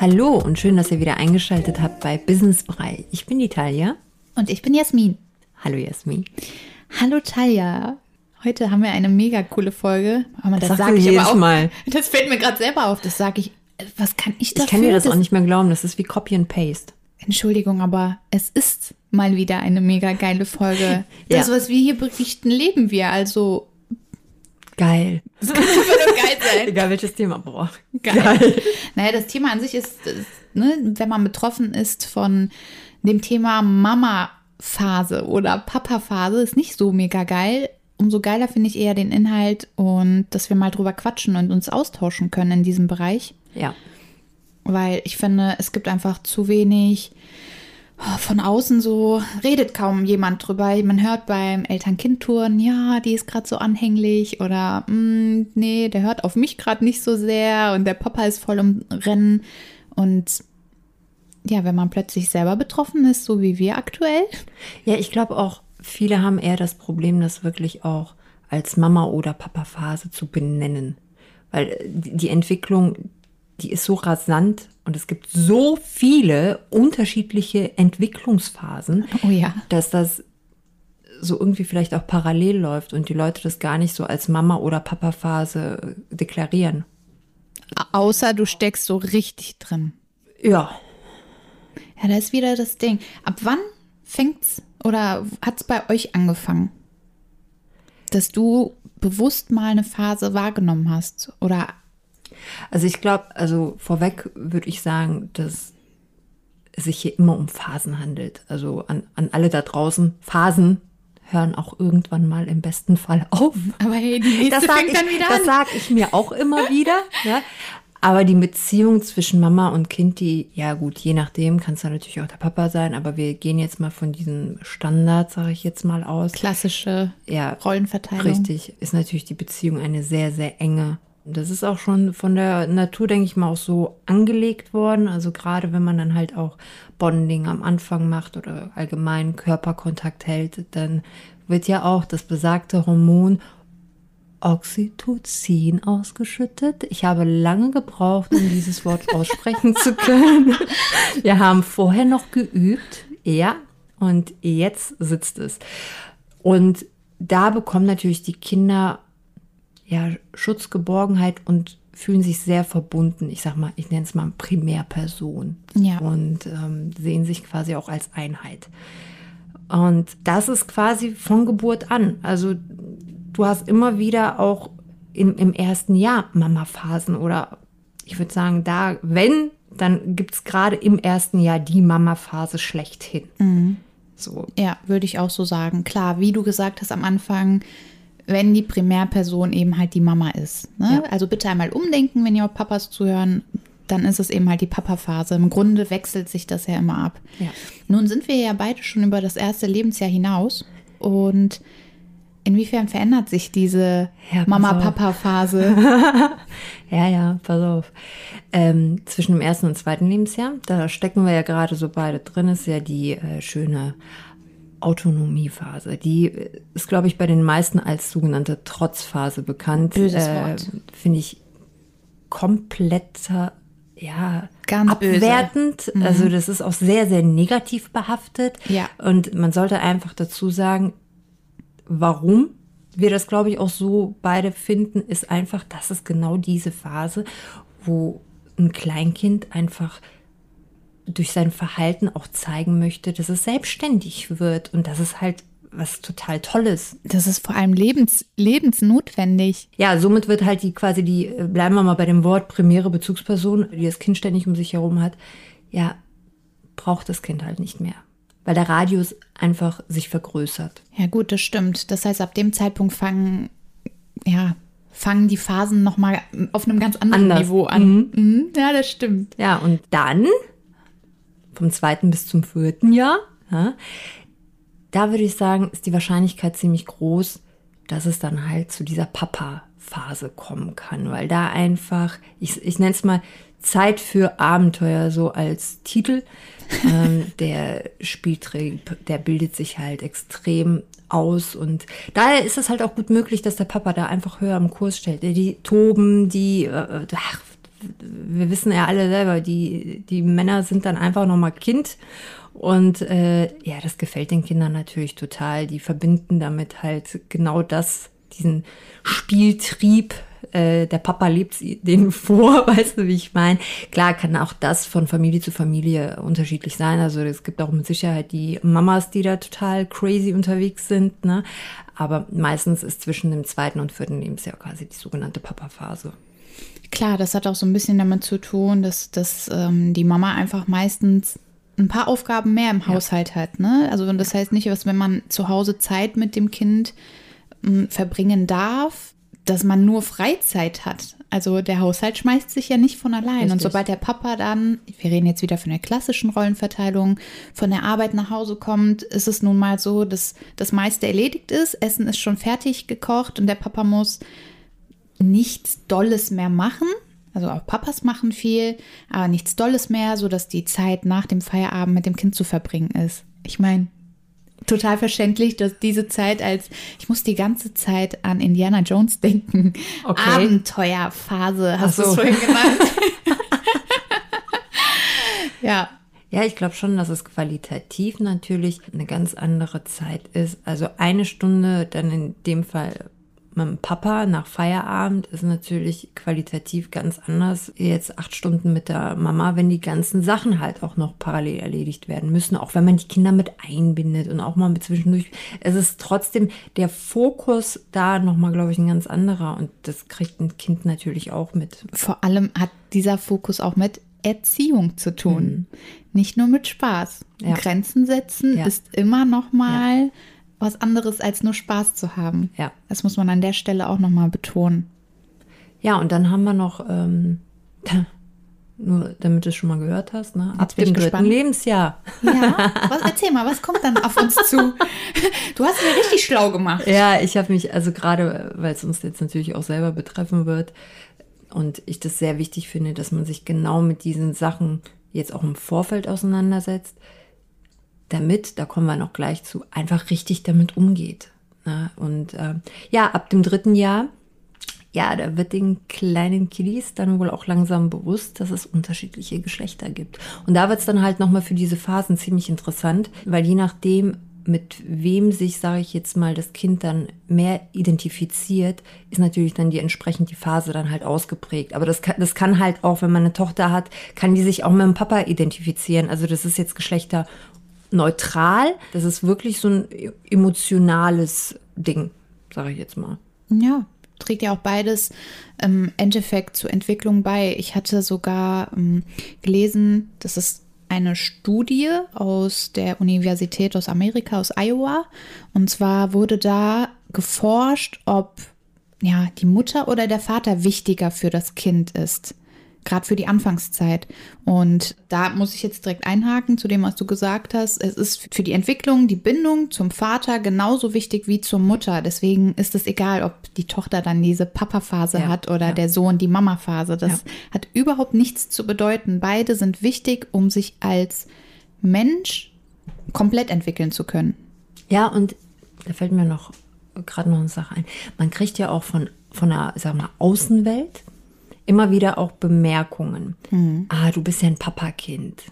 Hallo und schön, dass ihr wieder eingeschaltet habt bei Business Brei. Ich bin die Talia. Und ich bin Jasmin. Hallo Jasmin. Hallo Talia. Heute haben wir eine mega coole Folge. Aber das, das sage ich jedes auch, Mal. Das fällt mir gerade selber auf. Das sage ich. Was kann ich dafür? Ich kann dir das, das auch nicht mehr glauben. Das ist wie Copy and Paste. Entschuldigung, aber es ist mal wieder eine mega geile Folge. Das, ja. was wir hier berichten, leben wir. Also Geil. Das kann einfach nur geil sein. Egal welches Thema. Boah. Geil. geil. Naja, das Thema an sich ist, ne, wenn man betroffen ist von dem Thema Mama-Phase oder Papa-Phase, ist nicht so mega geil. Umso geiler finde ich eher den Inhalt und dass wir mal drüber quatschen und uns austauschen können in diesem Bereich. Ja. Weil ich finde, es gibt einfach zu wenig von außen so redet kaum jemand drüber. Man hört beim Eltern-Kind-Touren, ja, die ist gerade so anhänglich oder mm, nee, der hört auf mich gerade nicht so sehr und der Papa ist voll im Rennen. Und ja, wenn man plötzlich selber betroffen ist, so wie wir aktuell. Ja, ich glaube auch, viele haben eher das Problem, das wirklich auch als Mama- oder Papa-Phase zu benennen. Weil die Entwicklung, die ist so rasant und es gibt so viele unterschiedliche Entwicklungsphasen, oh ja. dass das so irgendwie vielleicht auch parallel läuft und die Leute das gar nicht so als Mama- oder Papa-Phase deklarieren. Außer du steckst so richtig drin. Ja. Ja, da ist wieder das Ding. Ab wann fängt's oder hat's bei euch angefangen? Dass du bewusst mal eine Phase wahrgenommen hast oder also ich glaube, also vorweg würde ich sagen, dass es sich hier immer um Phasen handelt. Also an, an alle da draußen, Phasen hören auch irgendwann mal im besten Fall auf. Aber hey, die nächste das fängt ich, dann wieder Das sage ich mir auch immer wieder. ja. Aber die Beziehung zwischen Mama und Kind, die, ja gut, je nachdem kann es dann natürlich auch der Papa sein, aber wir gehen jetzt mal von diesem Standard, sage ich jetzt mal aus. Klassische ja, Rollenverteilung. Richtig, ist natürlich die Beziehung eine sehr, sehr enge das ist auch schon von der Natur, denke ich mal, auch so angelegt worden. Also gerade wenn man dann halt auch Bonding am Anfang macht oder allgemein Körperkontakt hält, dann wird ja auch das besagte Hormon Oxytocin ausgeschüttet. Ich habe lange gebraucht, um dieses Wort aussprechen zu können. Wir haben vorher noch geübt, ja, und jetzt sitzt es. Und da bekommen natürlich die Kinder ja, Schutz, Geborgenheit und fühlen sich sehr verbunden. Ich sag mal, ich nenne es mal Primärperson. Ja. Und ähm, sehen sich quasi auch als Einheit. Und das ist quasi von Geburt an. Also du hast immer wieder auch im, im ersten Jahr Mama-Phasen oder ich würde sagen, da, wenn, dann gibt es gerade im ersten Jahr die Mama-Phase schlechthin. Mhm. So. Ja, würde ich auch so sagen. Klar, wie du gesagt hast am Anfang, wenn die Primärperson eben halt die Mama ist. Ne? Ja. Also bitte einmal umdenken, wenn ihr Papas zuhören, dann ist es eben halt die Papa-Phase. Im Grunde wechselt sich das ja immer ab. Ja. Nun sind wir ja beide schon über das erste Lebensjahr hinaus und inwiefern verändert sich diese ja, Mama-Papa-Phase? ja, ja, pass auf. Ähm, zwischen dem ersten und zweiten Lebensjahr, da stecken wir ja gerade so beide drin, ist ja die äh, schöne Autonomiephase. Die ist, glaube ich, bei den meisten als sogenannte Trotzphase bekannt. Böses äh, Wort. Finde ich kompletter, ja, Ganz abwertend. Mhm. Also das ist auch sehr, sehr negativ behaftet. Ja. Und man sollte einfach dazu sagen, warum wir das, glaube ich, auch so beide finden, ist einfach, das ist genau diese Phase, wo ein Kleinkind einfach durch sein Verhalten auch zeigen möchte, dass es selbstständig wird und dass es halt was total Tolles. Das ist vor allem lebens, lebensnotwendig. Ja, somit wird halt die quasi die, äh, bleiben wir mal bei dem Wort, primäre Bezugsperson, die das Kind ständig um sich herum hat, ja, braucht das Kind halt nicht mehr. Weil der Radius einfach sich vergrößert. Ja, gut, das stimmt. Das heißt, ab dem Zeitpunkt fangen, ja, fangen die Phasen nochmal auf einem ganz anderen Anders. Niveau an. Mhm. Mhm. Ja, das stimmt. Ja, und dann vom zweiten bis zum vierten Jahr, ja, da würde ich sagen, ist die Wahrscheinlichkeit ziemlich groß, dass es dann halt zu dieser Papa-Phase kommen kann, weil da einfach, ich, ich nenne es mal, Zeit für Abenteuer so als Titel. ähm, der Spieltrieb, der bildet sich halt extrem aus und daher ist es halt auch gut möglich, dass der Papa da einfach höher am Kurs stellt. Die toben, die, äh, ach, wir wissen ja alle selber, die, die Männer sind dann einfach nochmal Kind und äh, ja, das gefällt den Kindern natürlich total. Die verbinden damit halt genau das, diesen Spieltrieb, äh, der Papa lebt denen vor, weißt du, wie ich meine? Klar kann auch das von Familie zu Familie unterschiedlich sein. Also es gibt auch mit Sicherheit die Mamas, die da total crazy unterwegs sind, ne? Aber meistens ist zwischen dem zweiten und vierten Lebensjahr quasi die sogenannte Papa-Phase. Klar, das hat auch so ein bisschen damit zu tun, dass, dass ähm, die Mama einfach meistens ein paar Aufgaben mehr im Haushalt ja. hat. Ne? Also das heißt nicht, dass wenn man zu Hause Zeit mit dem Kind m, verbringen darf, dass man nur Freizeit hat. Also der Haushalt schmeißt sich ja nicht von allein. Richtig. Und sobald der Papa dann, wir reden jetzt wieder von der klassischen Rollenverteilung, von der Arbeit nach Hause kommt, ist es nun mal so, dass das meiste erledigt ist. Essen ist schon fertig gekocht und der Papa muss nichts Dolles mehr machen. Also auch Papas machen viel, aber nichts Dolles mehr, sodass die Zeit nach dem Feierabend mit dem Kind zu verbringen ist. Ich meine, total verständlich, dass diese Zeit als, ich muss die ganze Zeit an Indiana Jones denken. Okay. Abenteuerphase, hast so. du es vorhin genannt. ja. Ja, ich glaube schon, dass es qualitativ natürlich eine ganz andere Zeit ist. Also eine Stunde dann in dem Fall mit dem Papa nach Feierabend ist natürlich qualitativ ganz anders. Jetzt acht Stunden mit der Mama, wenn die ganzen Sachen halt auch noch parallel erledigt werden müssen, auch wenn man die Kinder mit einbindet und auch mal mit zwischendurch. Es ist trotzdem der Fokus da nochmal, glaube ich, ein ganz anderer und das kriegt ein Kind natürlich auch mit. Vor allem hat dieser Fokus auch mit Erziehung zu tun, mhm. nicht nur mit Spaß. Ja. Grenzen setzen ja. ist immer nochmal. Ja was anderes als nur Spaß zu haben. Ja. Das muss man an der Stelle auch nochmal betonen. Ja, und dann haben wir noch, ähm, nur damit du es schon mal gehört hast, ne? ab dem dritten Lebensjahr. Ja, was, erzähl mal, was kommt dann auf uns zu? Du hast mir richtig schlau gemacht. Ja, ich habe mich, also gerade, weil es uns jetzt natürlich auch selber betreffen wird und ich das sehr wichtig finde, dass man sich genau mit diesen Sachen jetzt auch im Vorfeld auseinandersetzt damit, da kommen wir noch gleich zu, einfach richtig damit umgeht. Ne? Und äh, ja, ab dem dritten Jahr, ja, da wird den kleinen Kiddies dann wohl auch langsam bewusst, dass es unterschiedliche Geschlechter gibt. Und da wird es dann halt nochmal für diese Phasen ziemlich interessant, weil je nachdem, mit wem sich, sage ich jetzt mal, das Kind dann mehr identifiziert, ist natürlich dann die entsprechend die Phase dann halt ausgeprägt. Aber das kann, das kann halt auch, wenn man eine Tochter hat, kann die sich auch mit dem Papa identifizieren. Also das ist jetzt Geschlechter neutral. Das ist wirklich so ein emotionales Ding, sage ich jetzt mal. Ja, trägt ja auch beides im Endeffekt zur Entwicklung bei. Ich hatte sogar ähm, gelesen, das ist eine Studie aus der Universität aus Amerika, aus Iowa. Und zwar wurde da geforscht, ob ja, die Mutter oder der Vater wichtiger für das Kind ist gerade für die Anfangszeit. Und da muss ich jetzt direkt einhaken zu dem, was du gesagt hast. Es ist für die Entwicklung, die Bindung zum Vater genauso wichtig wie zur Mutter. Deswegen ist es egal, ob die Tochter dann diese Papa-Phase ja, hat oder ja. der Sohn die Mama-Phase. Das ja. hat überhaupt nichts zu bedeuten. Beide sind wichtig, um sich als Mensch komplett entwickeln zu können. Ja, und da fällt mir noch gerade noch eine Sache ein. Man kriegt ja auch von, von der, sag mal, Außenwelt immer wieder auch Bemerkungen. Mhm. Ah, du bist ja ein Papakind.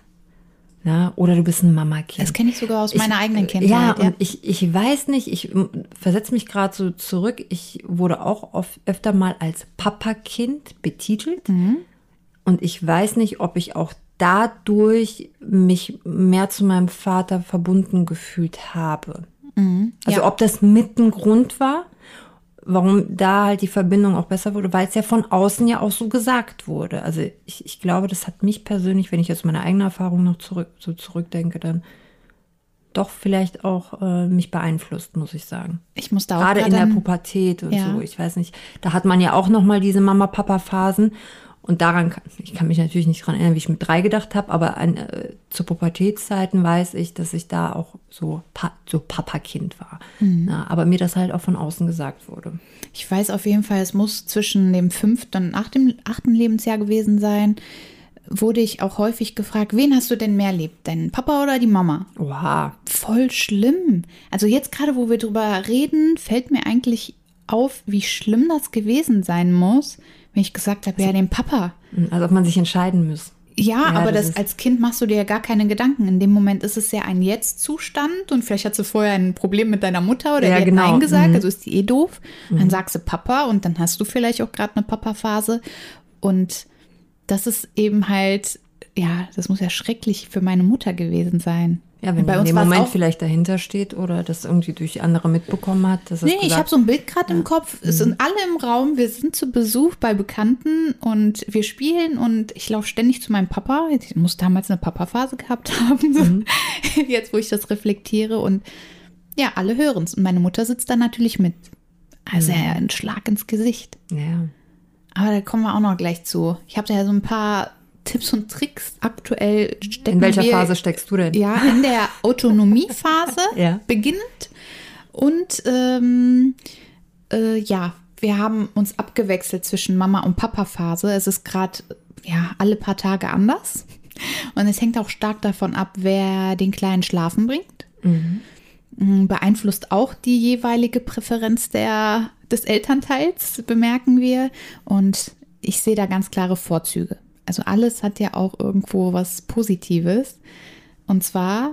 Na, oder du bist ein Mama-Kind. Das kenne ich sogar aus meiner eigenen Kindheit. Ja, ja, und ich, ich weiß nicht, ich versetze mich gerade so zurück. Ich wurde auch oft, öfter mal als Papakind betitelt. Mhm. Und ich weiß nicht, ob ich auch dadurch mich mehr zu meinem Vater verbunden gefühlt habe. Mhm, also ja. ob das mit ein Grund war warum da halt die Verbindung auch besser wurde, weil es ja von außen ja auch so gesagt wurde. Also ich, ich glaube, das hat mich persönlich, wenn ich jetzt meine eigene Erfahrung noch zurück, so zurückdenke, dann doch vielleicht auch äh, mich beeinflusst, muss ich sagen. Ich muss da auch gerade in der Pubertät und ja. so. Ich weiß nicht, da hat man ja auch noch mal diese Mama-Papa-Phasen und daran, kann, ich kann mich natürlich nicht daran erinnern, wie ich mit drei gedacht habe, aber an, äh, zu Pubertätszeiten weiß ich, dass ich da auch so, pa so Papakind war. Mhm. Na, aber mir das halt auch von außen gesagt wurde. Ich weiß auf jeden Fall, es muss zwischen dem fünften und achten, achten Lebensjahr gewesen sein. wurde ich auch häufig gefragt, wen hast du denn mehr lieb, deinen Papa oder die Mama? Wow. Voll schlimm. Also jetzt gerade, wo wir drüber reden, fällt mir eigentlich auf, wie schlimm das gewesen sein muss, wenn ich gesagt habe, ja, den Papa. Also ob man sich entscheiden muss. Ja, Ja, aber das das, als Kind machst du dir ja gar keine Gedanken. In dem Moment ist es ja ein Jetzt-Zustand und vielleicht hast du vorher ein Problem mit deiner Mutter oder Ja, die hat genau. Nein gesagt, Mhm. also ist die eh doof. Dann sagst du Papa und dann hast du vielleicht auch gerade eine Papa-Phase. Und das ist eben halt, ja, das muss ja schrecklich für meine Mutter gewesen sein. Ja, wenn Bei in uns dem Moment vielleicht dahinter steht oder das irgendwie durch andere mitbekommen hat. Dass Nee, ich habe so ein Bild gerade im Kopf. Es Mhm. sind alle im Raum. Wir sind zu Besuch bei Bekannten und wir spielen und ich laufe ständig zu meinem Papa. Ich muss damals eine Papa-Phase gehabt haben. Mhm. Jetzt, wo ich das reflektiere und ja, alle hören es. Und meine Mutter sitzt da natürlich mit. Also Mhm. ja, ein Schlag ins Gesicht. Ja. Aber da kommen wir auch noch gleich zu. Ich habe da ja so ein paar Tipps und Tricks. Aktuell stecken In welcher wir, Phase steckst du denn? Ja, in der Autonomiephase Ja. beginnt. Und ähm, äh, ja, wir haben uns abgewechselt zwischen Mama- und Papa-Phase. Es ist gerade ja alle paar Tage anders. Und es hängt auch stark davon ab, wer den Kleinen schlafen bringt. Mm, Beeinflusst auch die jeweilige Präferenz der, des Elternteils, bemerken wir. Und ich sehe da ganz klare Vorzüge. Also alles hat ja auch irgendwo was Positives. Und zwar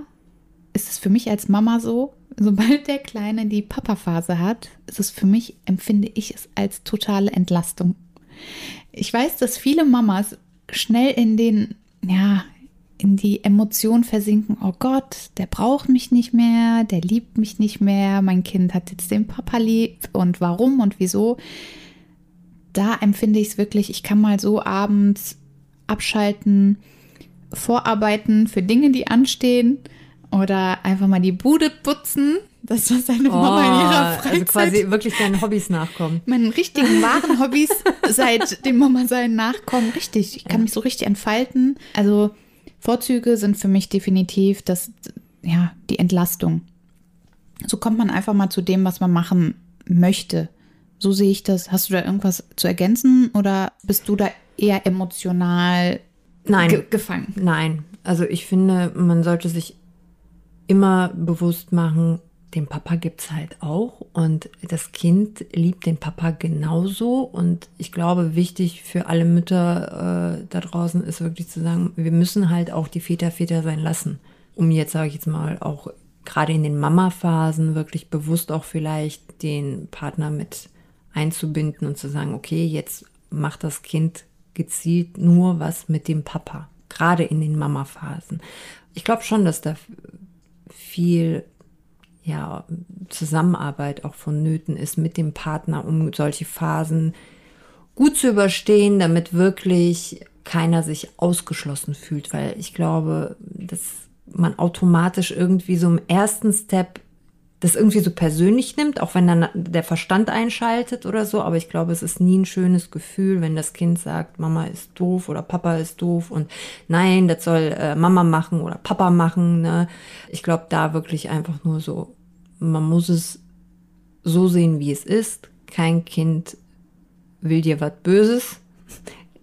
ist es für mich als Mama so, sobald der Kleine die Papa-Phase hat, ist es für mich, empfinde ich es als totale Entlastung. Ich weiß, dass viele Mamas schnell in den, ja, in die Emotion versinken, oh Gott, der braucht mich nicht mehr, der liebt mich nicht mehr, mein Kind hat jetzt den Papa lieb und warum und wieso. Da empfinde ich es wirklich, ich kann mal so abends abschalten, vorarbeiten für Dinge, die anstehen oder einfach mal die Bude putzen. Das war seine Mama in ihrer Freizeit. also quasi wirklich deinen Hobbys nachkommen. meinen richtigen wahren Hobbys seit dem Mama sein nachkommen. Richtig, ich kann mich so richtig entfalten. Also Vorzüge sind für mich definitiv das, ja, die Entlastung. So kommt man einfach mal zu dem, was man machen möchte. So sehe ich das. Hast du da irgendwas zu ergänzen oder bist du da eher emotional Nein. ge gefangen? Nein, also ich finde, man sollte sich immer bewusst machen, den Papa gibt's halt auch und das Kind liebt den Papa genauso und ich glaube, wichtig für alle Mütter äh, da draußen ist wirklich zu sagen, wir müssen halt auch die Väter Väter sein lassen, um jetzt, sage ich jetzt mal, auch gerade in den Mama-Phasen wirklich bewusst auch vielleicht den Partner mit einzubinden und zu sagen, okay, jetzt macht das Kind gezielt nur was mit dem Papa, gerade in den Mama-Phasen. Ich glaube schon, dass da viel ja, Zusammenarbeit auch vonnöten ist mit dem Partner, um solche Phasen gut zu überstehen, damit wirklich keiner sich ausgeschlossen fühlt, weil ich glaube, dass man automatisch irgendwie so im ersten Step das irgendwie so persönlich nimmt, auch wenn dann der Verstand einschaltet oder so. Aber ich glaube, es ist nie ein schönes Gefühl, wenn das Kind sagt, Mama ist doof oder Papa ist doof und nein, das soll äh, Mama machen oder Papa machen. Ne? Ich glaube, da wirklich einfach nur so, man muss es so sehen, wie es ist. Kein Kind will dir was Böses.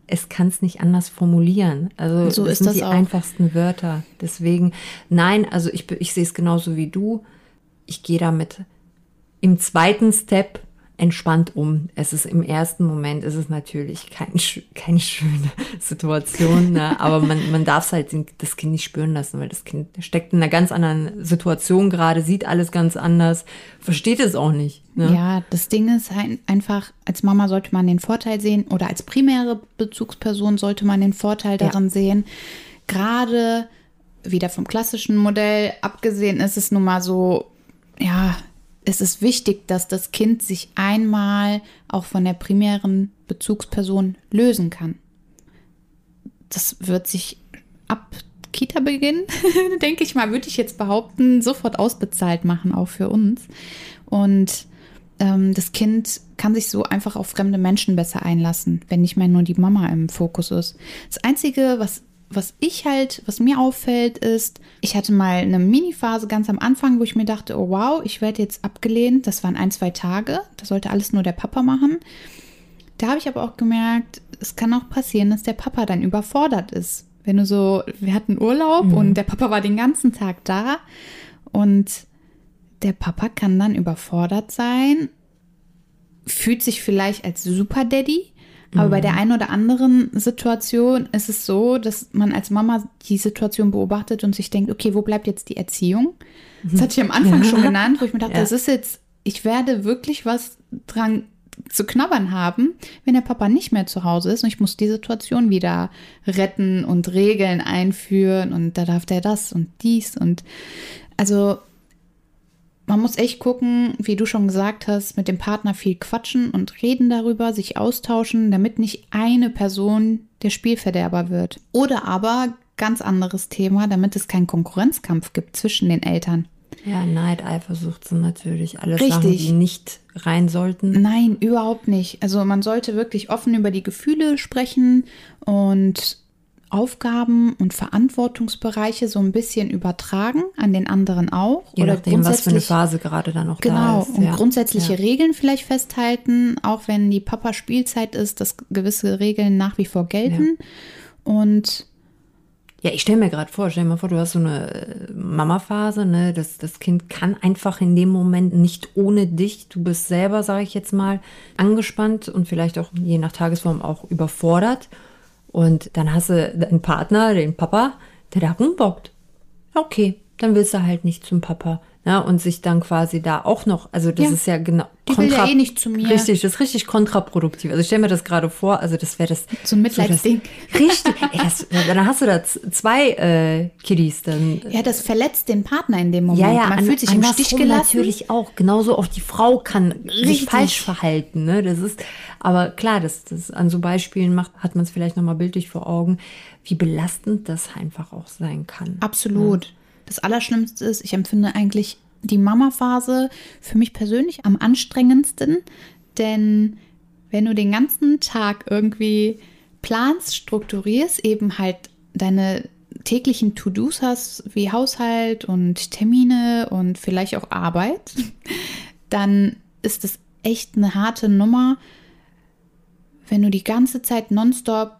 Es kann es nicht anders formulieren. Also So das ist sind das die auch. einfachsten Wörter. Deswegen, nein, also ich, ich sehe es genauso wie du ich gehe damit im zweiten Step entspannt um. Es ist im ersten Moment ist es natürlich kein, keine schöne Situation, ne? aber man, man darf es halt das Kind nicht spüren lassen, weil das Kind steckt in einer ganz anderen Situation gerade, sieht alles ganz anders, versteht es auch nicht. Ne? Ja, das Ding ist ein- einfach, als Mama sollte man den Vorteil sehen oder als primäre Bezugsperson sollte man den Vorteil darin sehen. Gerade wieder vom klassischen Modell abgesehen ist es nun mal so, ja, es ist wichtig, dass das Kind sich einmal auch von der primären Bezugsperson lösen kann. Das wird sich ab Kita-Beginn, denke ich mal, würde ich jetzt behaupten, sofort ausbezahlt machen, auch für uns. Und ähm, das Kind kann sich so einfach auf fremde Menschen besser einlassen, wenn nicht mehr nur die Mama im Fokus ist. Das Einzige, was, was ich halt, was mir auffällt, ist, ich hatte mal eine Mini-Phase ganz am Anfang, wo ich mir dachte, oh wow, ich werde jetzt abgelehnt. Das waren ein, zwei Tage. Das sollte alles nur der Papa machen. Da habe ich aber auch gemerkt, es kann auch passieren, dass der Papa dann überfordert ist. Wenn du so, wir hatten Urlaub mhm. und der Papa war den ganzen Tag da und der Papa kann dann überfordert sein, fühlt sich vielleicht als Super Daddy, aber mhm. bei der mhm. einen oder anderen Situation ist es so, dass man als Mama die Situation beobachtet und sich denkt, okay, wo bleibt jetzt die Erziehung? Das hatte ich am Anfang ja. schon genannt, wo ich mir dachte, ja. das ist jetzt, ich werde wirklich was dran zu knabbern haben, wenn der Papa nicht mehr zu Hause ist und ich muss die Situation wieder retten und Regeln einführen und da darf der das und dies und also man muss echt gucken, wie du schon gesagt hast, mit dem Partner viel quatschen und reden darüber, sich austauschen, damit nicht eine Person der Spielverderber wird. Oder aber ganz anderes Thema, damit es keinen Konkurrenzkampf gibt zwischen den Eltern. Ja, Neid, Eifersucht sind natürlich alles Richtig. Sachen, die nicht rein sollten. Nein, überhaupt nicht. Also man sollte wirklich offen über die Gefühle sprechen und Aufgaben und Verantwortungsbereiche so ein bisschen übertragen an den anderen auch. Je oder nachdem, was für eine Phase gerade dann noch genau, da ist. Genau, und grundsätzliche ja. Regeln vielleicht festhalten, auch wenn die Papa-Spielzeit ist, dass gewisse Regeln nach wie vor gelten. Ja. Und ja, ich stelle mir gerade vor, stell dir mal vor, du hast so eine äh, Mama-Phase, ne? Das, das Kind kann einfach in dem Moment nicht ohne dich. Du bist selber, sage ich jetzt mal, angespannt und vielleicht auch je nach Tagesform auch überfordert. Und dann hast du einen Partner, den Papa, der da rumbockt. Okay, dann willst du halt nicht zum Papa. Ja, und sich dann quasi da auch noch, also das ja, ist ja genau. Die will ja eh nicht zu mir. Richtig, das ist richtig kontraproduktiv. Also ich stelle mir das gerade vor, also das wäre das. So ein Mitleidsding. So richtig. ey, das, dann hast du da zwei äh, Kiddies dann. Ja, das verletzt den Partner in dem Moment. Ja, ja, Man an, fühlt sich im Stich gelassen. natürlich auch. Genauso auch die Frau kann richtig. sich falsch verhalten. Ne? Das ist, aber klar, das, das an so Beispielen macht, hat man es vielleicht nochmal bildlich vor Augen, wie belastend das einfach auch sein kann. Absolut. Ja. Das Allerschlimmste ist, ich empfinde eigentlich die Mama-Phase für mich persönlich am anstrengendsten, denn wenn du den ganzen Tag irgendwie planst, strukturierst, eben halt deine täglichen To-Dos hast, wie Haushalt und Termine und vielleicht auch Arbeit, dann ist es echt eine harte Nummer, wenn du die ganze Zeit nonstop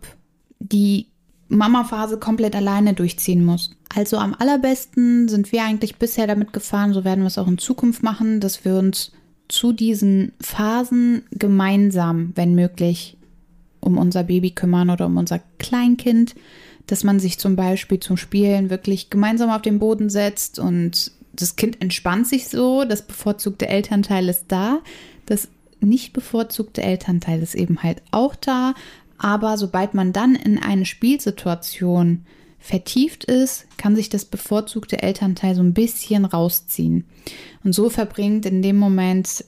die Mama-Phase komplett alleine durchziehen musst. Also am allerbesten sind wir eigentlich bisher damit gefahren, so werden wir es auch in Zukunft machen, dass wir uns zu diesen Phasen gemeinsam, wenn möglich, um unser Baby kümmern oder um unser Kleinkind, dass man sich zum Beispiel zum Spielen wirklich gemeinsam auf den Boden setzt und das Kind entspannt sich so, das bevorzugte Elternteil ist da, das nicht bevorzugte Elternteil ist eben halt auch da, aber sobald man dann in eine Spielsituation vertieft ist, kann sich das bevorzugte Elternteil so ein bisschen rausziehen. Und so verbringt in dem Moment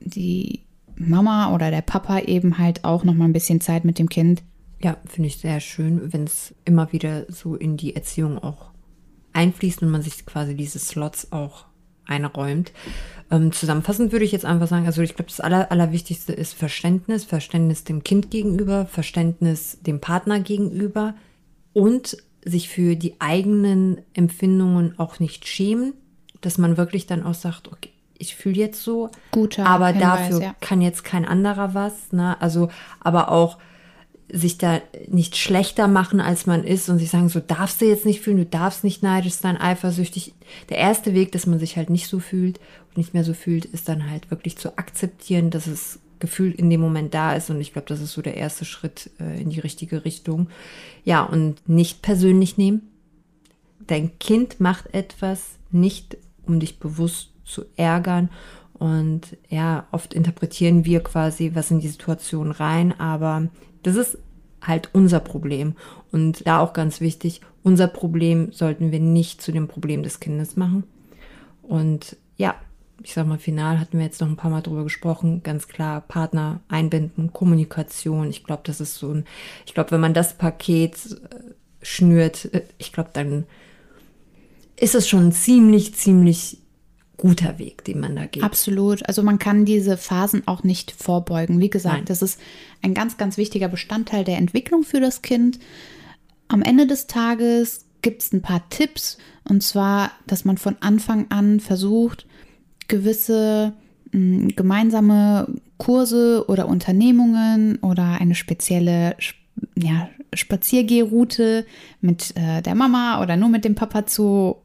die Mama oder der Papa eben halt auch noch mal ein bisschen Zeit mit dem Kind. Ja, finde ich sehr schön, wenn es immer wieder so in die Erziehung auch einfließt und man sich quasi diese Slots auch einräumt. Ähm, zusammenfassend würde ich jetzt einfach sagen, also ich glaube, das Aller, Allerwichtigste ist Verständnis, Verständnis dem Kind gegenüber, Verständnis dem Partner gegenüber und sich für die eigenen Empfindungen auch nicht schämen, dass man wirklich dann auch sagt, okay, ich fühle jetzt so, Guter aber Hinweis, dafür ja. kann jetzt kein anderer was. Ne? Also, aber auch sich da nicht schlechter machen, als man ist und sich sagen, so darfst du jetzt nicht fühlen, du darfst nicht neidisch sein, eifersüchtig. Der erste Weg, dass man sich halt nicht so fühlt und nicht mehr so fühlt, ist dann halt wirklich zu akzeptieren, dass es Gefühl in dem Moment da ist. Und ich glaube, das ist so der erste Schritt äh, in die richtige Richtung. Ja, und nicht persönlich nehmen. Dein Kind macht etwas nicht, um dich bewusst zu ärgern. Und ja, oft interpretieren wir quasi was in die Situation rein, aber das ist halt unser Problem. Und da auch ganz wichtig, unser Problem sollten wir nicht zu dem Problem des Kindes machen. Und ja, ich sag mal, final hatten wir jetzt noch ein paar Mal drüber gesprochen. Ganz klar, Partner einbinden, Kommunikation. Ich glaube, das ist so ein, ich glaube, wenn man das Paket äh, schnürt, äh, ich glaube, dann ist es schon ein ziemlich, ziemlich guter Weg, den man da geht. Absolut. Also man kann diese Phasen auch nicht vorbeugen. Wie gesagt, Nein. das ist ein ganz, ganz wichtiger Bestandteil der Entwicklung für das Kind. Am Ende des Tages gibt es ein paar Tipps. Und zwar, dass man von Anfang an versucht, gewisse mh, hm, gemeinsame Kurse oder Unternehmungen oder eine spezielle ja, Spaziergehroute mit äh, der Mama oder nur mit dem Papa zu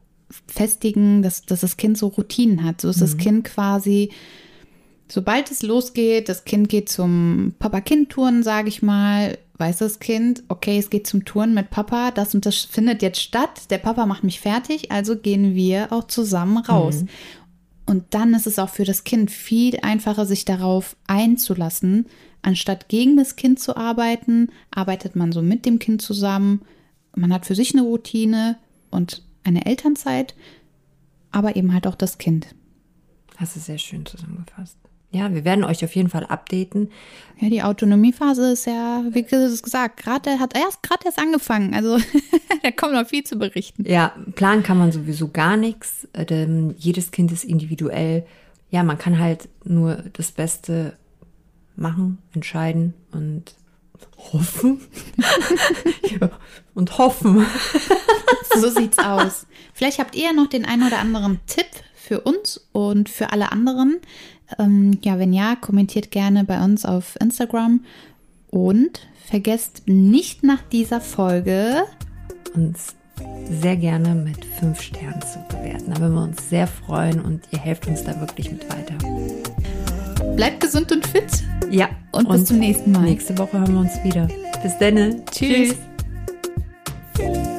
festigen, dass, dass das Kind so Routinen hat. So ist mhm. das Kind quasi, sobald es losgeht, das Kind geht zum Papa-Kind-Touren, sage ich mal, weiß das Kind, okay, es geht zum Touren mit Papa, das und das findet jetzt statt, der Papa macht mich fertig, also gehen wir auch zusammen raus. Mhm. Und dann ist es auch für das Kind viel einfacher, sich darauf einzulassen. Anstatt gegen das Kind zu arbeiten, arbeitet man so mit dem Kind zusammen. Man hat für sich eine Routine und eine Elternzeit, aber eben halt auch das Kind. Das ist sehr schön zusammengefasst. Ja, wir werden euch auf jeden Fall updaten. Ja, die Autonomiephase ist ja, wie gesagt, gerade hat erst gerade erst angefangen. Also da kommt noch viel zu berichten. Ja, planen kann man sowieso gar nichts. Denn jedes Kind ist individuell. Ja, man kann halt nur das Beste machen, entscheiden und hoffen. ja, und hoffen. so sieht's aus. Vielleicht habt ihr noch den einen oder anderen Tipp für uns und für alle anderen. Ähm, ja, wenn ja, kommentiert gerne bei uns auf Instagram und vergesst nicht nach dieser Folge uns sehr gerne mit fünf Sternen zu bewerten. Da würden wir uns sehr freuen und ihr helft uns da wirklich mit weiter. Bleibt gesund und fit. Ja. Und, und bis zum nächsten Mal. Nächste Woche hören wir uns wieder. Bis dann. Tschüss. Tschüss.